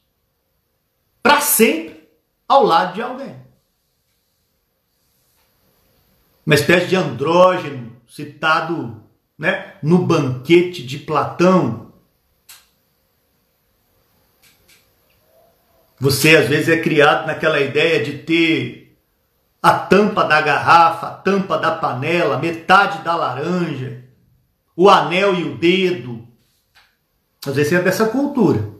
para sempre, ao lado de alguém. Uma espécie de andrógeno citado né, no banquete de Platão. Você às vezes é criado naquela ideia de ter a tampa da garrafa, a tampa da panela, metade da laranja, o anel e o dedo, às vezes é dessa cultura.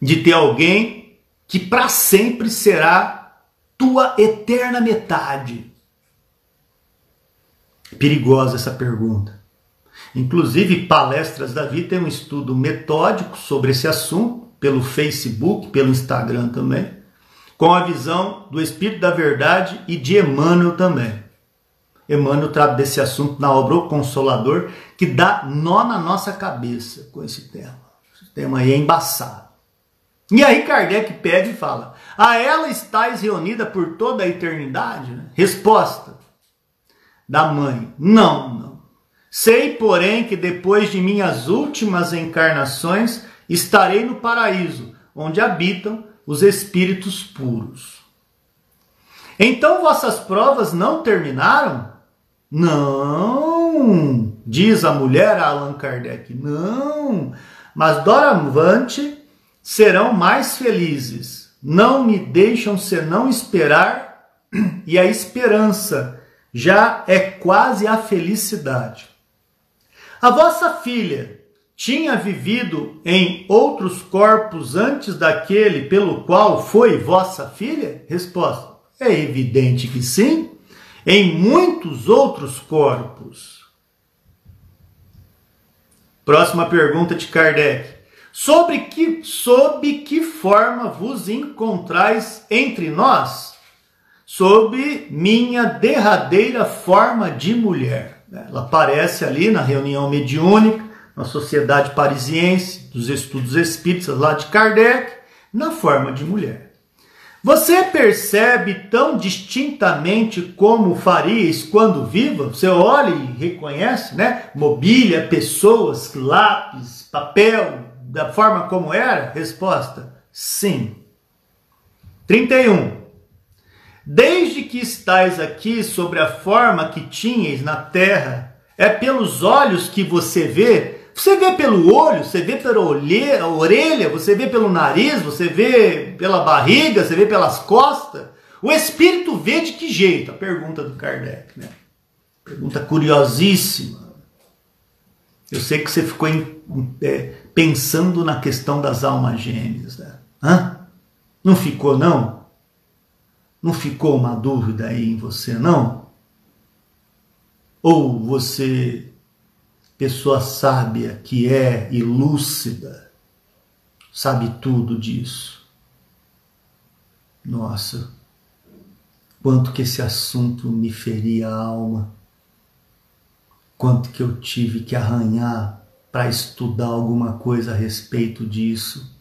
De ter alguém que para sempre será tua eterna metade. Perigosa essa pergunta. Inclusive, Palestras da Vida tem um estudo metódico sobre esse assunto, pelo Facebook, pelo Instagram também, com a visão do Espírito da Verdade e de Emmanuel também. Emmanuel trata desse assunto na obra O Consolador, que dá nó na nossa cabeça com esse tema. Esse tema aí é embaçado. E aí Kardec pega e fala: A ela estáis reunida por toda a eternidade? Resposta da mãe: Não, não. Sei, porém, que depois de minhas últimas encarnações estarei no paraíso, onde habitam os espíritos puros. Então vossas provas não terminaram? Não, diz a mulher a Allan Kardec, não, mas doravante serão mais felizes, não me deixam senão esperar, e a esperança já é quase a felicidade. A vossa filha tinha vivido em outros corpos antes daquele pelo qual foi vossa filha? Resposta: é evidente que sim em muitos outros corpos. Próxima pergunta de Kardec. Sobre que, sob que forma vos encontrais entre nós? Sob minha derradeira forma de mulher. Ela aparece ali na reunião mediúnica, na Sociedade Parisiense dos Estudos Espíritas, lá de Kardec, na forma de mulher. Você percebe tão distintamente como faríeis quando viva? Você olha e reconhece, né? Mobília, pessoas, lápis, papel, da forma como era? Resposta: sim. 31. Desde que estais aqui sobre a forma que tinhas na terra, é pelos olhos que você vê você vê pelo olho, você vê pela orelha, você vê pelo nariz, você vê pela barriga, você vê pelas costas. O espírito vê de que jeito? A pergunta do Kardec, né? Pergunta curiosíssima. Eu sei que você ficou em, é, pensando na questão das almas gêmeas, né? Hã? Não ficou, não? Não ficou uma dúvida aí em você, não? Ou você pessoa sábia que é e lúcida, sabe tudo disso. Nossa, quanto que esse assunto me feria a alma, quanto que eu tive que arranhar para estudar alguma coisa a respeito disso.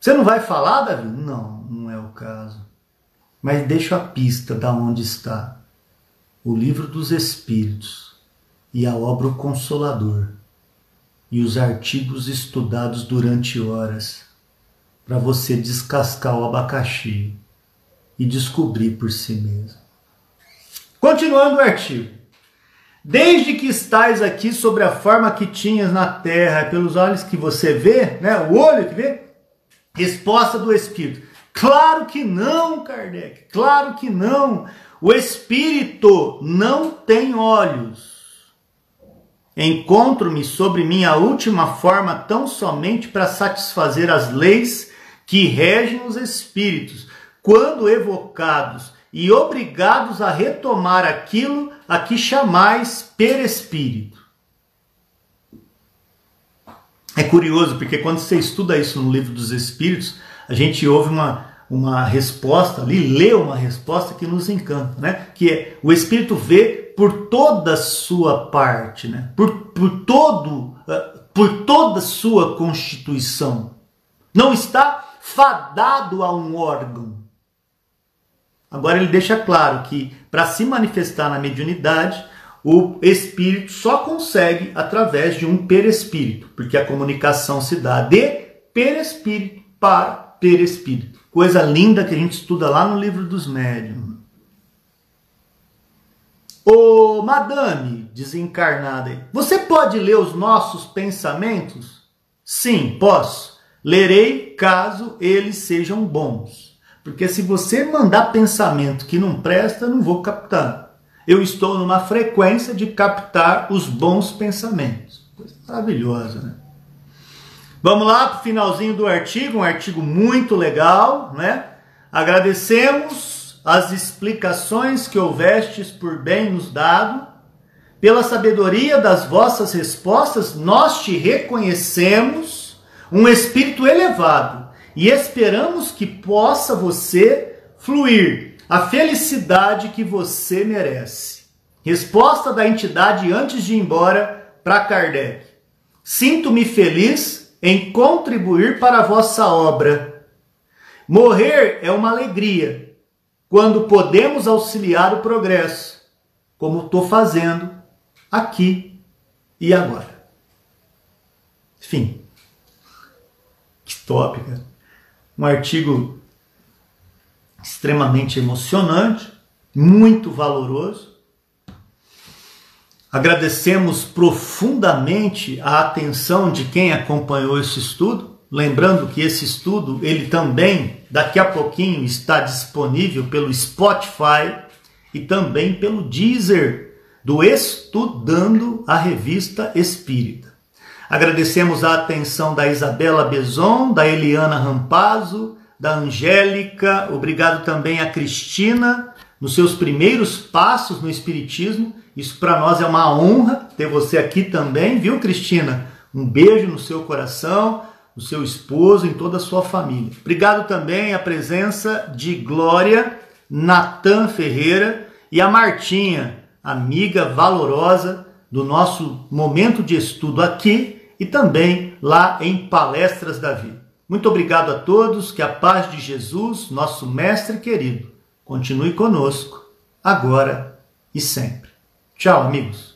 Você não vai falar, Davi? Não, não é o caso. Mas deixo a pista da onde está. O livro dos Espíritos e a obra O Consolador, e os artigos estudados durante horas, para você descascar o abacaxi e descobrir por si mesmo. Continuando o artigo. Desde que estais aqui sobre a forma que tinhas na terra, pelos olhos que você vê, né, o olho que vê, resposta do Espírito. Claro que não, Kardec, claro que não. O Espírito não tem olhos Encontro-me sobre minha última forma tão somente para satisfazer as leis que regem os espíritos, quando evocados e obrigados a retomar aquilo a que chamais perespírito. É curioso, porque quando você estuda isso no livro dos Espíritos, a gente ouve uma, uma resposta ali, lê uma resposta que nos encanta, né? Que é o Espírito vê por toda a sua parte, né? Por, por todo, uh, por toda a sua constituição. Não está fadado a um órgão. Agora ele deixa claro que para se manifestar na mediunidade, o espírito só consegue através de um perespírito, porque a comunicação se dá de perespírito para perespírito. Coisa linda que a gente estuda lá no livro dos médiuns. Ô, madame desencarnada, você pode ler os nossos pensamentos? Sim, posso. Lerei caso eles sejam bons. Porque se você mandar pensamento que não presta, eu não vou captar eu estou numa frequência de captar os bons pensamentos. Coisa maravilhosa, né? Vamos lá para o finalzinho do artigo, um artigo muito legal, né? Agradecemos as explicações que houvestes por bem nos dado. Pela sabedoria das vossas respostas, nós te reconhecemos um espírito elevado e esperamos que possa você fluir a felicidade que você merece. Resposta da entidade antes de ir embora para Kardec. Sinto-me feliz em contribuir para a vossa obra. Morrer é uma alegria quando podemos auxiliar o progresso, como estou fazendo aqui e agora. Enfim, que tópica. Um artigo extremamente emocionante, muito valoroso. Agradecemos profundamente a atenção de quem acompanhou esse estudo, lembrando que esse estudo ele também daqui a pouquinho está disponível pelo Spotify e também pelo Deezer do Estudando a Revista Espírita. Agradecemos a atenção da Isabela Bezon, da Eliana Rampazzo, da Angélica, obrigado também a Cristina, nos seus primeiros passos no Espiritismo. Isso para nós é uma honra ter você aqui também, viu, Cristina? Um beijo no seu coração, no seu esposo, em toda a sua família. Obrigado também a presença de Glória, Natan Ferreira e a Martinha, amiga valorosa do nosso momento de estudo aqui e também lá em Palestras da Vida. Muito obrigado a todos, que a paz de Jesus, nosso Mestre querido, continue conosco, agora e sempre. Tchau, amigos.